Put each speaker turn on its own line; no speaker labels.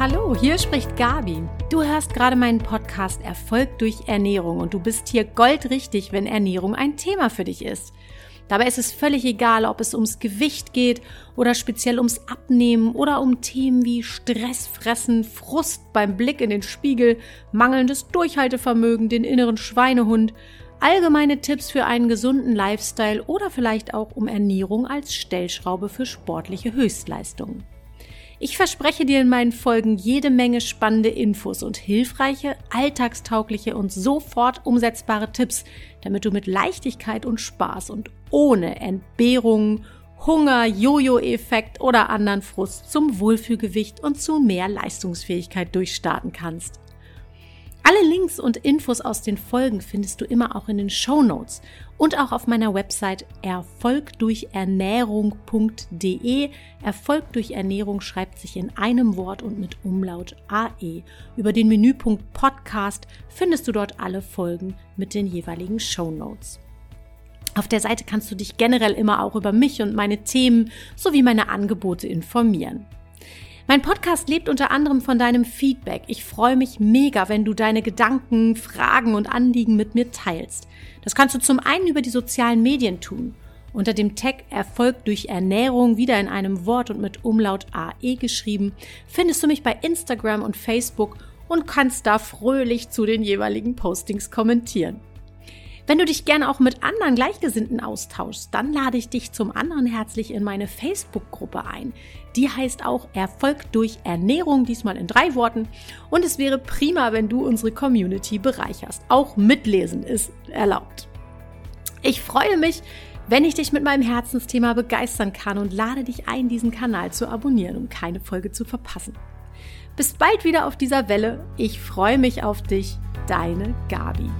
Hallo, hier spricht Gabi. Du hörst gerade meinen Podcast Erfolg durch Ernährung und du bist hier goldrichtig, wenn Ernährung ein Thema für dich ist. Dabei ist es völlig egal, ob es ums Gewicht geht oder speziell ums Abnehmen oder um Themen wie Stressfressen, Frust beim Blick in den Spiegel, mangelndes Durchhaltevermögen, den inneren Schweinehund, allgemeine Tipps für einen gesunden Lifestyle oder vielleicht auch um Ernährung als Stellschraube für sportliche Höchstleistungen. Ich verspreche dir in meinen Folgen jede Menge spannende Infos und hilfreiche, alltagstaugliche und sofort umsetzbare Tipps, damit du mit Leichtigkeit und Spaß und ohne Entbehrungen, Hunger, Jojo-Effekt oder anderen Frust zum Wohlfühlgewicht und zu mehr Leistungsfähigkeit durchstarten kannst. Alle Links und Infos aus den Folgen findest du immer auch in den Show Notes und auch auf meiner Website erfolgdurchernährung.de. Erfolg durch Ernährung schreibt sich in einem Wort und mit Umlaut AE. Über den Menüpunkt Podcast findest du dort alle Folgen mit den jeweiligen Show Notes. Auf der Seite kannst du dich generell immer auch über mich und meine Themen sowie meine Angebote informieren. Mein Podcast lebt unter anderem von deinem Feedback. Ich freue mich mega, wenn du deine Gedanken, Fragen und Anliegen mit mir teilst. Das kannst du zum einen über die sozialen Medien tun. Unter dem Tag Erfolg durch Ernährung, wieder in einem Wort und mit Umlaut AE geschrieben, findest du mich bei Instagram und Facebook und kannst da fröhlich zu den jeweiligen Postings kommentieren. Wenn du dich gerne auch mit anderen Gleichgesinnten austauschst, dann lade ich dich zum anderen herzlich in meine Facebook-Gruppe ein. Die heißt auch Erfolg durch Ernährung, diesmal in drei Worten. Und es wäre prima, wenn du unsere Community bereicherst. Auch mitlesen ist erlaubt. Ich freue mich, wenn ich dich mit meinem Herzensthema begeistern kann und lade dich ein, diesen Kanal zu abonnieren, um keine Folge zu verpassen. Bis bald wieder auf dieser Welle. Ich freue mich auf dich. Deine Gabi.